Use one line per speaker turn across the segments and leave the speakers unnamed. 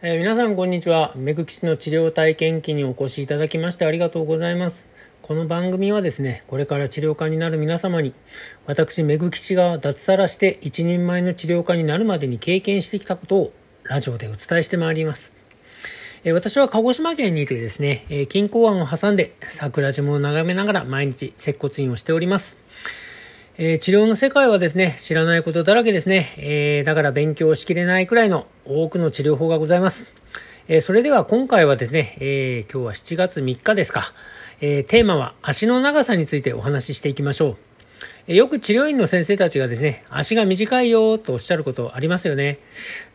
えー、皆さんこんにちは。メグキシの治療体験記にお越しいただきましてありがとうございます。この番組はですね、これから治療家になる皆様に、私メグキシが脱サラして一人前の治療家になるまでに経験してきたことをラジオでお伝えしてまいります。えー、私は鹿児島県にいてですね、えー、金港湾を挟んで桜島を眺めながら毎日接骨院をしております。えー、治療の世界はですね、知らないことだらけですね。えー、だから勉強しきれないくらいの多くの治療法がございます。えー、それでは今回はですね、え今日は7月3日ですか。えテーマは足の長さについてお話ししていきましょう。えよく治療院の先生たちがですね、足が短いよとおっしゃることありますよね。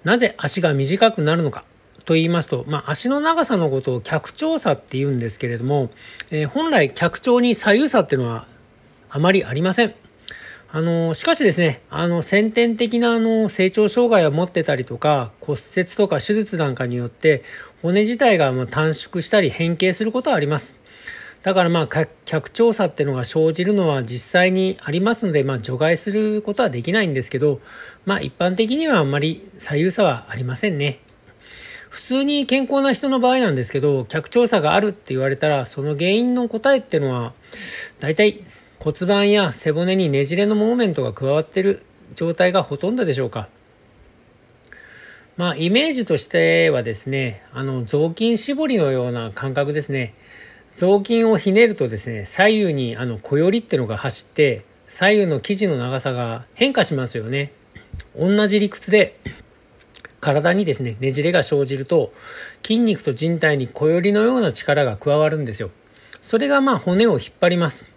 なぜ足が短くなるのか。と言いますと、まあ、足の長さのことを脚長差って言うんですけれども、え本来脚長に左右差っていうのはあまりありません。あの、しかしですね、あの、先天的なあの、成長障害を持ってたりとか、骨折とか手術なんかによって、骨自体がま短縮したり変形することはあります。だからまあ、脚調査っていうのが生じるのは実際にありますので、まあ、除外することはできないんですけど、まあ、一般的にはあんまり左右差はありませんね。普通に健康な人の場合なんですけど、脚調査があるって言われたら、その原因の答えっていうのは、大体骨盤や背骨にねじれのモーメントが加わっている状態がほとんどでしょうか。まあ、イメージとしてはですね、あの、雑巾絞りのような感覚ですね。雑巾をひねるとですね、左右にあの、小よりってのが走って、左右の生地の長さが変化しますよね。同じ理屈で、体にですね、ねじれが生じると、筋肉と人体に小よりのような力が加わるんですよ。それがまあ骨を引っ張ります。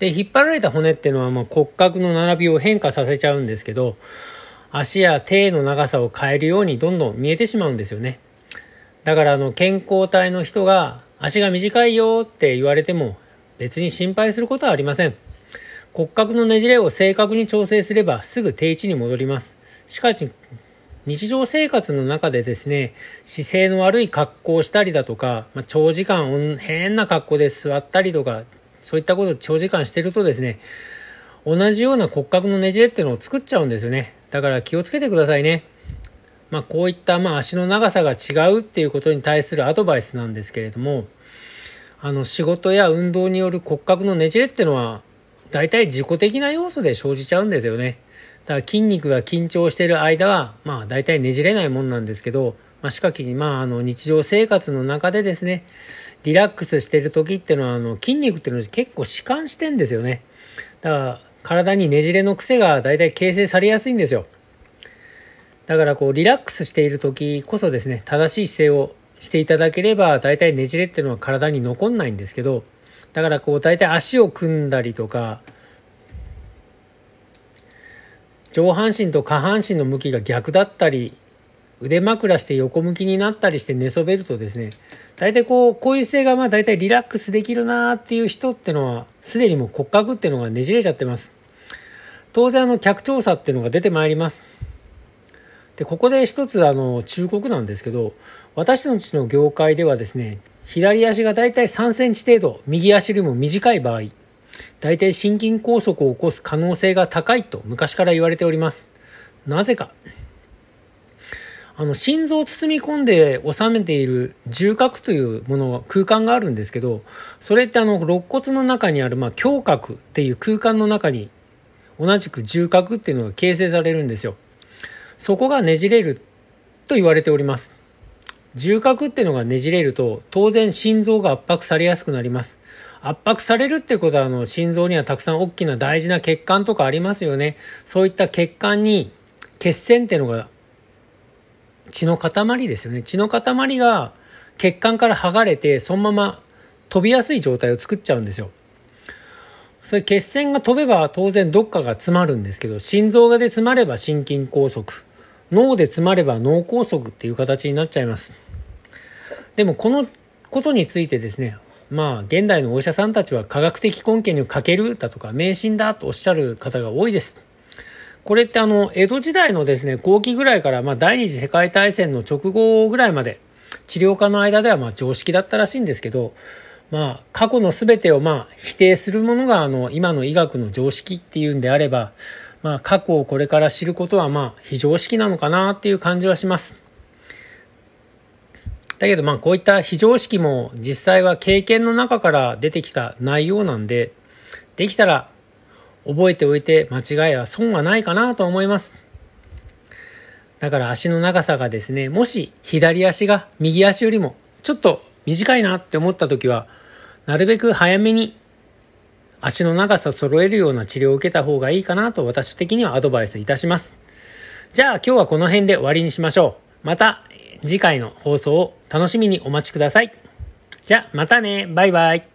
で、引っ張られた骨っていうのは、ま、骨格の並びを変化させちゃうんですけど、足や手の長さを変えるようにどんどん見えてしまうんですよね。だから、あの、健康体の人が、足が短いよって言われても、別に心配することはありません。骨格のねじれを正確に調整すれば、すぐ定位置に戻ります。しかし、日常生活の中でですね、姿勢の悪い格好をしたりだとか、まあ、長時間変な格好で座ったりとか、そういったことを長時間してるとですね、同じような骨格のねじれっていうのを作っちゃうんですよね。だから気をつけてくださいね。まあこういったまあ足の長さが違うっていうことに対するアドバイスなんですけれども、あの仕事や運動による骨格のねじれっていうのは大体自己的な要素で生じちゃうんですよね。だから筋肉が緊張してる間はまあ大体ねじれないもんなんですけど、まあ、しかし、まあ、あの日常生活の中でですね、リラックスしてる時っていうのは、あの、筋肉っていうのは結構弛緩してんですよね。だから、体にねじれの癖が大体形成されやすいんですよ。だから、こう、リラックスしている時こそですね、正しい姿勢をしていただければ、大体ねじれっていうのは体に残んないんですけど、だからこう、大体足を組んだりとか、上半身と下半身の向きが逆だったり、腕枕して横向きになったりして寝そべるとですね、大体こう、こういう姿勢がまあ大体リラックスできるなーっていう人ってのは、すでにもう骨格っていうのがねじれちゃってます。当然あの、客調査っていうのが出てまいります。で、ここで一つあの、忠告なんですけど、私たちの業界ではですね、左足が大体3センチ程度、右足よりも短い場合、大体心筋梗塞を起こす可能性が高いと昔から言われております。なぜか。あの、心臓を包み込んで収めている重核というもの、空間があるんですけど、それってあの、肋骨の中にある、まあ、胸郭っていう空間の中に、同じく重核っていうのが形成されるんですよ。そこがねじれると言われております。重核っていうのがねじれると、当然心臓が圧迫されやすくなります。圧迫されるってことは、あの、心臓にはたくさん大きな大事な血管とかありますよね。そういった血管に血栓っていうのが血の塊ですよね。血の塊が血管から剥がれて、そのまま飛びやすい状態を作っちゃうんですよ。それ血栓が飛べば当然どっかが詰まるんですけど、心臓がで詰まれば心筋梗塞、脳で詰まれば脳梗塞っていう形になっちゃいます。でもこのことについてですね、まあ現代のお医者さんたちは科学的根拠に欠けるだとか迷信だとおっしゃる方が多いです。これってあの、江戸時代のですね、後期ぐらいから、まあ、第二次世界大戦の直後ぐらいまで、治療家の間ではまあ常識だったらしいんですけど、まあ、過去の全てをまあ否定するものがあの今の医学の常識っていうんであれば、まあ、過去をこれから知ることはまあ非常識なのかなっていう感じはします。だけどまあこういった非常識も実際は経験の中から出てきた内容なんで、できたら覚えておいて間違いは損はないかなと思います。だから足の長さがですね、もし左足が右足よりもちょっと短いなって思った時は、なるべく早めに足の長さを揃えるような治療を受けた方がいいかなと私的にはアドバイスいたします。じゃあ今日はこの辺で終わりにしましょう。また次回の放送を楽しみにお待ちください。じゃあまたね。バイバイ。